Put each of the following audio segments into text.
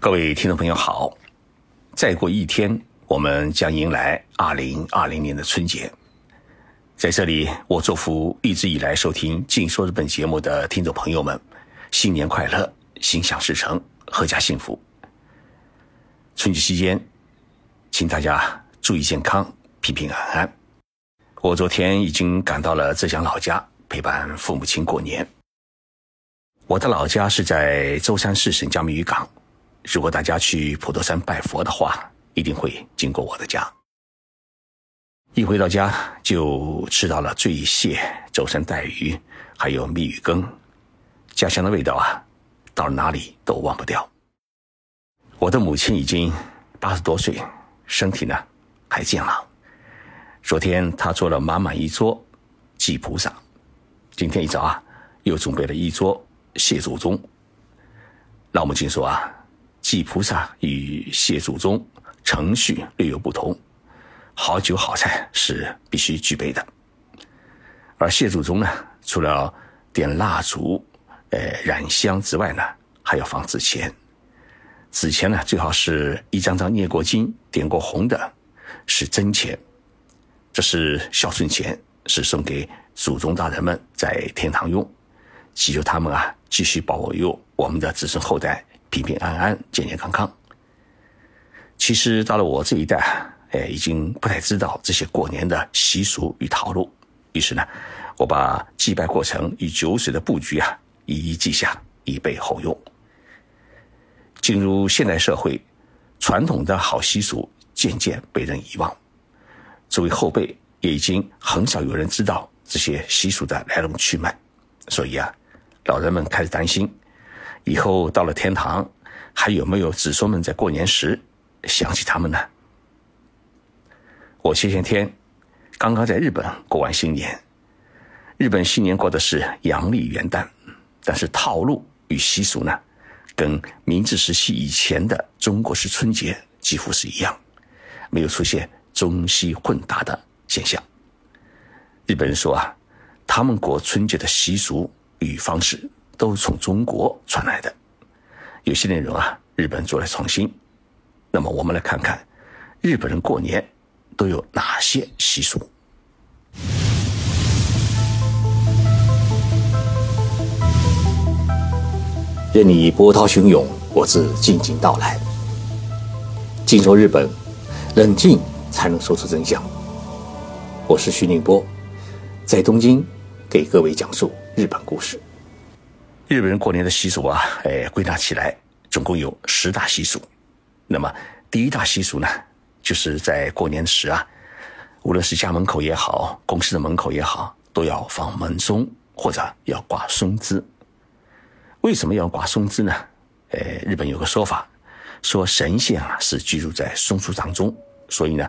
各位听众朋友好，再过一天，我们将迎来二零二零年的春节。在这里，我祝福一直以来收听《静说日本》节目的听众朋友们，新年快乐，心想事成，阖家幸福。春节期间，请大家注意健康，平平安安。我昨天已经赶到了浙江老家，陪伴父母亲过年。我的老家是在舟山市沈江谜渔港。如果大家去普陀山拜佛的话，一定会经过我的家。一回到家就吃到了醉蟹、舟山带鱼，还有蜜鱼羹，家乡的味道啊，到了哪里都忘不掉。我的母亲已经八十多岁，身体呢还健朗。昨天她做了满满一桌祭菩萨，今天一早啊又准备了一桌谢祖宗。老母亲说啊。祭菩萨与谢祖宗程序略有不同，好酒好菜是必须具备的。而谢祖宗呢，除了点蜡烛、呃燃香之外呢，还要放纸钱。纸钱呢，最好是一张张念过经、点过红的，是真钱。这是孝顺钱，是送给祖宗大人们在天堂用，祈求他们啊继续保佑我们的子孙后代。平平安安、健健康康。其实到了我这一代，哎，已经不太知道这些过年的习俗与套路。于是呢，我把祭拜过程与酒水的布局啊，一一记下，以备后用。进入现代社会，传统的好习俗渐渐被人遗忘，作为后辈，也已经很少有人知道这些习俗的来龙去脉。所以啊，老人们开始担心。以后到了天堂，还有没有子孙们在过年时想起他们呢？我前些天刚刚在日本过完新年，日本新年过的是阳历元旦，但是套路与习俗呢，跟明治时期以前的中国式春节几乎是一样，没有出现中西混搭的现象。日本人说啊，他们过春节的习俗与方式。都是从中国传来的，有些内容啊，日本做了创新。那么，我们来看看日本人过年都有哪些习俗。任你波涛汹涌，我自静静到来。静说日本，冷静才能说出真相。我是徐宁波，在东京给各位讲述日本故事。日本人过年的习俗啊，哎，归纳起来总共有十大习俗。那么第一大习俗呢，就是在过年时啊，无论是家门口也好，公司的门口也好，都要放门松或者要挂松枝。为什么要挂松枝呢？呃，日本有个说法，说神仙啊是居住在松树当中，所以呢，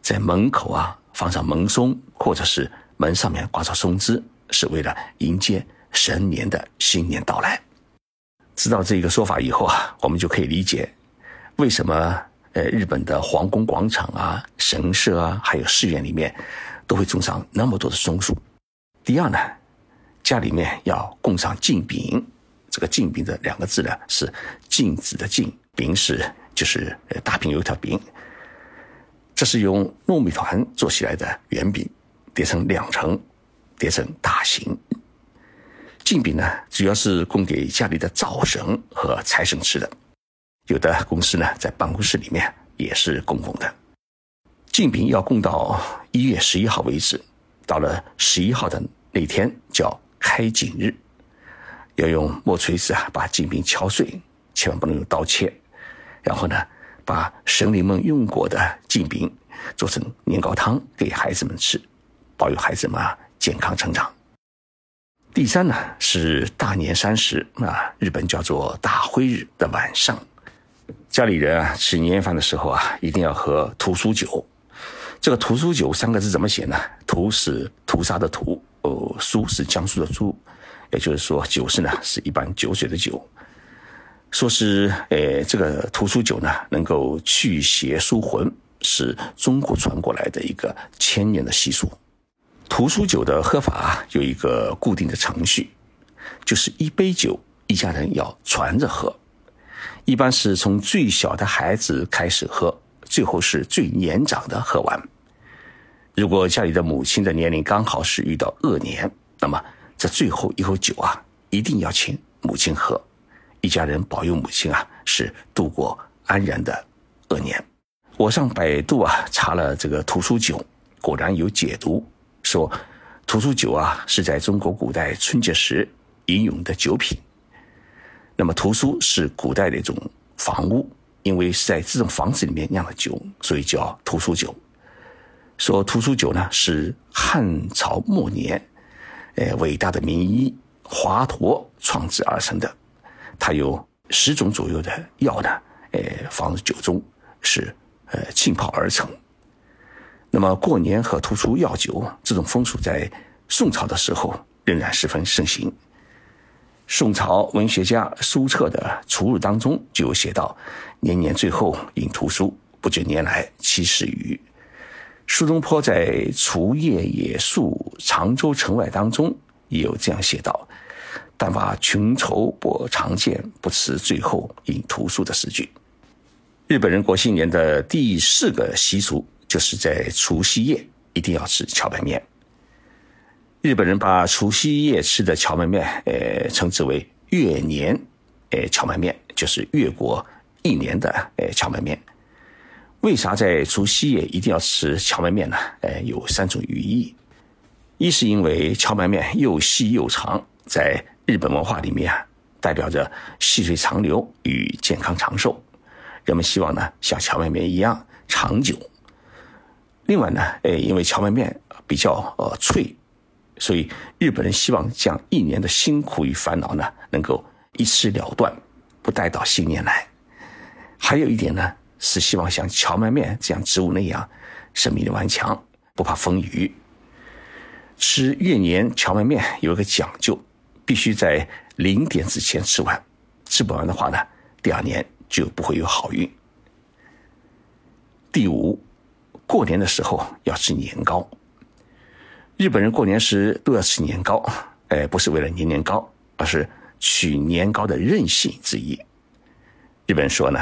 在门口啊放上门松，或者是门上面挂上松枝，是为了迎接。神年的新年到来，知道这个说法以后啊，我们就可以理解为什么呃日本的皇宫广场啊、神社啊，还有寺院里面都会种上那么多的松树。第二呢，家里面要供上敬饼，这个敬饼的两个字呢是镜子的镜，饼是就是呃大饼油条饼，这是用糯米团做起来的圆饼，叠成两层，叠成大型。镜饼呢，主要是供给家里的灶神和财神吃的。有的公司呢，在办公室里面也是供奉的。镜饼要供到一月十一号为止，到了十一号的那天叫开井日，要用木锤子啊把镜饼敲碎，千万不能用刀切。然后呢，把神灵们用过的镜饼做成年糕汤给孩子们吃，保佑孩子们健康成长。第三呢是大年三十啊，日本叫做大灰日的晚上，家里人啊吃年夜饭的时候啊，一定要喝屠苏酒。这个屠苏酒三个字怎么写呢？屠是屠杀的屠，哦，苏是江苏的苏，也就是说酒是呢是一般酒水的酒。说是诶，这个屠苏酒呢能够去邪疏魂，是中国传过来的一个千年的习俗。屠苏酒的喝法啊有一个固定的程序，就是一杯酒，一家人要传着喝，一般是从最小的孩子开始喝，最后是最年长的喝完。如果家里的母亲的年龄刚好是遇到恶年，那么这最后一口酒啊，一定要请母亲喝，一家人保佑母亲啊是度过安然的恶年。我上百度啊查了这个屠苏酒，果然有解读说，屠苏酒啊是在中国古代春节时饮用的酒品。那么屠苏是古代的一种房屋，因为是在这种房子里面酿的酒，所以叫屠苏酒。说屠苏酒呢是汉朝末年，呃，伟大的名医华佗创制而成的。它有十种左右的药呢，呃，放入酒中是呃浸泡而成。那么过年和屠苏药酒这种风俗在宋朝的时候仍然十分盛行。宋朝文学家苏辙的《除日》当中就有写到：“年年最后饮屠苏，不觉年来七十余。”苏东坡在《除夜野宿常州城外》当中也有这样写道：“但把穷愁不常见，不辞最后饮屠苏”的诗句。日本人过新年的第四个习俗，就是在除夕夜一定要吃荞麦面。日本人把除夕夜吃的荞麦面，呃，称之为越年，呃，荞麦面就是越过一年的，呃，荞麦面。为啥在除夕夜一定要吃荞麦面呢？呃，有三种寓意。一是因为荞麦面又细又长，在日本文化里面啊，代表着细水长流与健康长寿。人们希望呢，像荞麦面一样长久。另外呢，呃，因为荞麦面比较呃脆。所以，日本人希望将一年的辛苦与烦恼呢，能够一次了断，不带到新年来。还有一点呢，是希望像荞麦面这样植物那样，生命力顽强，不怕风雨。吃月年荞麦面有一个讲究，必须在零点之前吃完，吃不完的话呢，第二年就不会有好运。第五，过年的时候要吃年糕。日本人过年时都要吃年糕，哎，不是为了年年高，而是取年糕的韧性之一。日本说呢，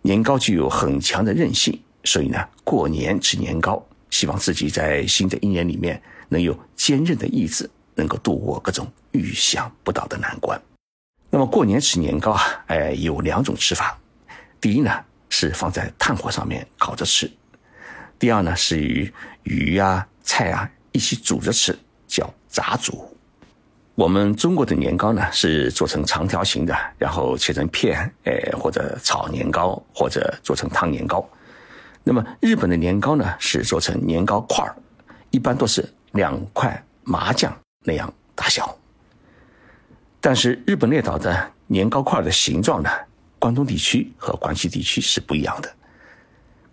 年糕具有很强的韧性，所以呢，过年吃年糕，希望自己在新的一年里面能有坚韧的意志，能够度过各种预想不到的难关。那么过年吃年糕啊，哎，有两种吃法。第一呢，是放在炭火上面烤着吃；第二呢，是与鱼啊、菜啊。一起煮着吃，叫炸煮。我们中国的年糕呢，是做成长条形的，然后切成片，诶，或者炒年糕，或者做成汤年糕。那么日本的年糕呢，是做成年糕块儿，一般都是两块麻将那样大小。但是日本列岛的年糕块的形状呢，关东地区和关西地区是不一样的。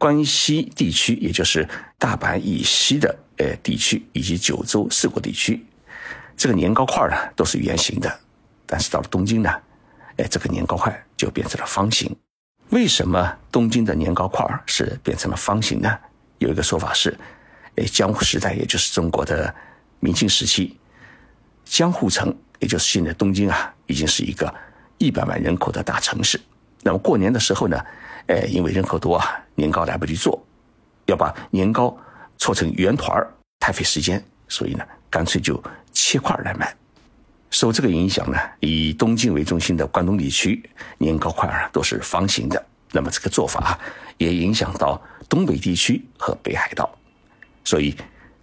关西地区，也就是大阪以西的。呃，地区以及九州四国地区，这个年糕块呢都是圆形的，但是到了东京呢，哎，这个年糕块就变成了方形。为什么东京的年糕块是变成了方形呢？有一个说法是，哎，江户时代，也就是中国的明清时期，江户城，也就是现在东京啊，已经是一个一百万人口的大城市。那么过年的时候呢，哎，因为人口多啊，年糕来不及做，要把年糕。搓成圆团儿太费时间，所以呢，干脆就切块儿来卖。受这个影响呢，以东京为中心的关东地区年糕块儿都是方形的。那么这个做法也影响到东北地区和北海道，所以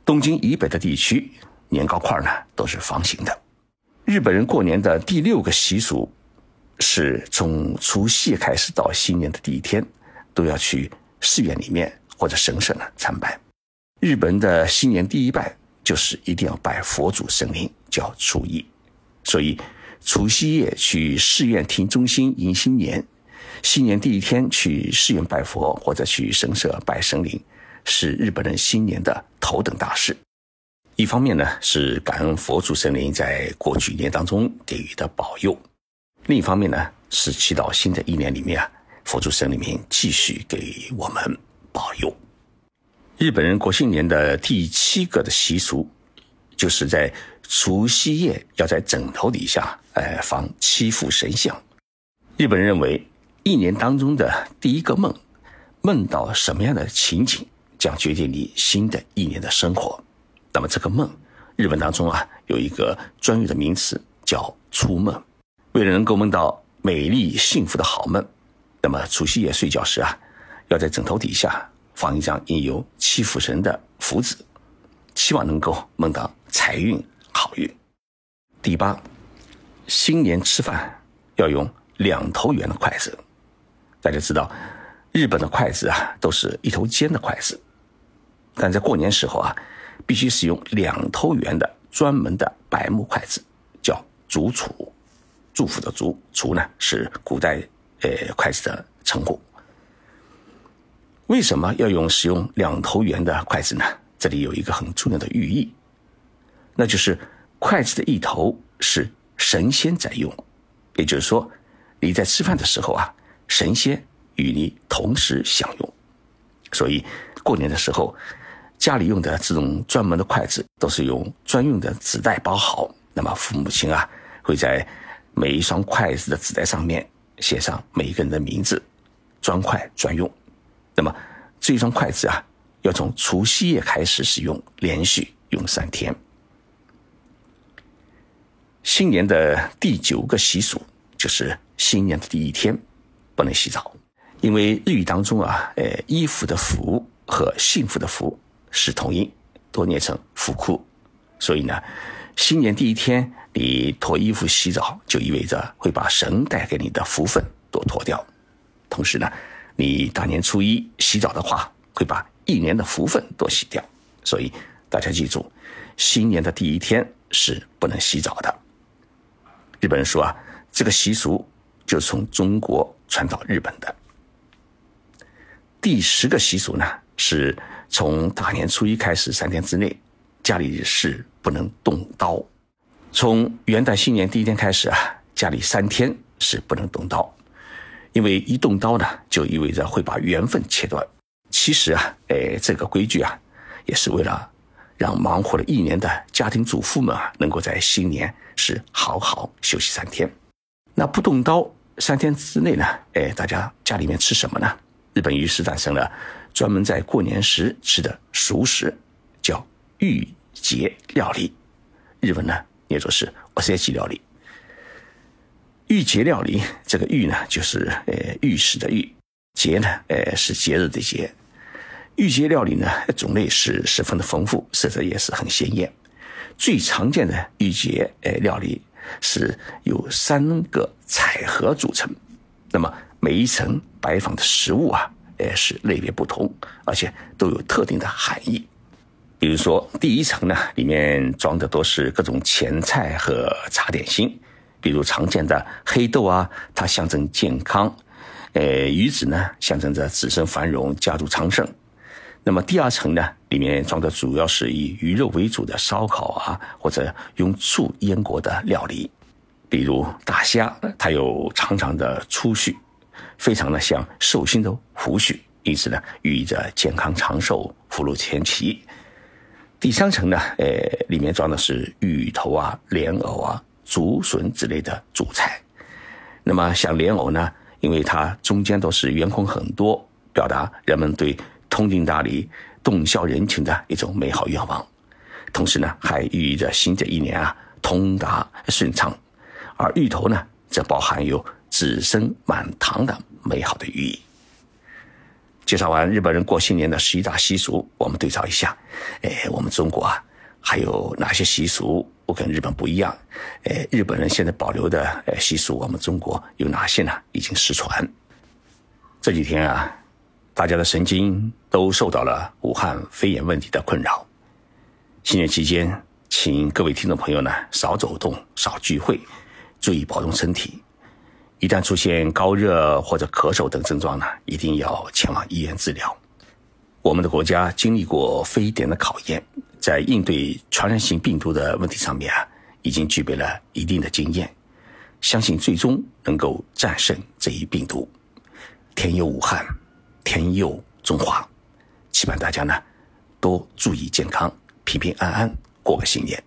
东京以北的地区年糕块儿呢都是方形的。日本人过年的第六个习俗是从除夕开始到新年的第一天，都要去寺院里面或者神社呢参拜。日本的新年第一拜就是一定要拜佛祖神灵，叫初一。所以除夕夜去寺院听中心迎新年，新年第一天去寺院拜佛或者去神社拜神灵，是日本人新年的头等大事。一方面呢是感恩佛祖神灵在过去一年当中给予的保佑，另一方面呢是祈祷新的一年里面啊，佛祖神里面继续给我们保佑。日本人过新年的第七个的习俗，就是在除夕夜要在枕头底下，呃，放七副神像。日本人认为，一年当中的第一个梦，梦到什么样的情景，将决定你新的一年的生活。那么这个梦，日本当中啊有一个专有的名词叫“初梦”。为了能够梦到美丽幸福的好梦，那么除夕夜睡觉时啊，要在枕头底下放一张印有七福神的福纸，希望能够梦到财运好运。第八，新年吃饭要用两头圆的筷子。大家知道，日本的筷子啊都是一头尖的筷子，但在过年时候啊，必须使用两头圆的专门的柏木筷子，叫竹杵。祝福的竹，竹呢是古代呃筷子的称呼。为什么要用使用两头圆的筷子呢？这里有一个很重要的寓意，那就是筷子的一头是神仙在用，也就是说你在吃饭的时候啊。神仙与你同时享用，所以过年的时候，家里用的这种专门的筷子都是用专用的纸袋包好。那么父母亲啊，会在每一双筷子的纸袋上面写上每一个人的名字，专筷专用。那么这一双筷子啊，要从除夕夜开始使用，连续用三天。新年的第九个习俗就是新年的第一天。不能洗澡，因为日语当中啊，呃，衣服的服和幸福的福是同音，多念成福库，所以呢，新年第一天你脱衣服洗澡，就意味着会把神带给你的福分都脱掉，同时呢，你大年初一洗澡的话，会把一年的福分都洗掉，所以大家记住，新年的第一天是不能洗澡的。日本人说啊，这个习俗就从中国。传到日本的第十个习俗呢，是从大年初一开始三天之内，家里是不能动刀。从元旦新年第一天开始啊，家里三天是不能动刀，因为一动刀呢，就意味着会把缘分切断。其实啊，哎，这个规矩啊，也是为了让忙活了一年的家庭主妇们啊，能够在新年是好好休息三天。那不动刀。三天之内呢，哎，大家家里面吃什么呢？日本于是诞生了专门在过年时吃的熟食，叫御节料理。日文呢也作是 “osechi 料理”。御节料理，这个“御”呢就是呃御史的“御”，节呢呃是节日的“节”。御节料理呢种类是十分的丰富，色泽也是很鲜艳。最常见的御节呃料理。是由三个彩盒组成，那么每一层摆放的食物啊，呃，是类别不同，而且都有特定的含义。比如说，第一层呢，里面装的都是各种前菜和茶点心，比如常见的黑豆啊，它象征健康；呃，鱼子呢，象征着子孙繁荣、家族昌盛。那么第二层呢，里面装的主要是以鱼肉为主的烧烤啊，或者用醋腌过的料理，比如大虾，它有长长的粗须，非常的像寿星的胡须，因此呢，寓意着健康长寿、福禄前齐。第三层呢，呃，里面装的是芋头啊、莲藕啊、竹笋之类的主菜。那么像莲藕呢，因为它中间都是圆孔很多，表达人们对。通情达理、洞晓人情的一种美好愿望，同时呢，还寓意着新的一年啊通达顺畅。而芋头呢，则包含有子孙满堂的美好的寓意。介绍完日本人过新年的十一大习俗，我们对照一下，哎，我们中国啊，还有哪些习俗我跟日本不一样？哎，日本人现在保留的呃习俗，我们中国有哪些呢？已经失传。这几天啊。大家的神经都受到了武汉肺炎问题的困扰。新年期间，请各位听众朋友呢少走动、少聚会，注意保重身体。一旦出现高热或者咳嗽等症状呢，一定要前往医院治疗。我们的国家经历过非典的考验，在应对传染性病毒的问题上面啊，已经具备了一定的经验，相信最终能够战胜这一病毒。天佑武汉！天佑中华，期盼大家呢多注意健康，平平安安过个新年。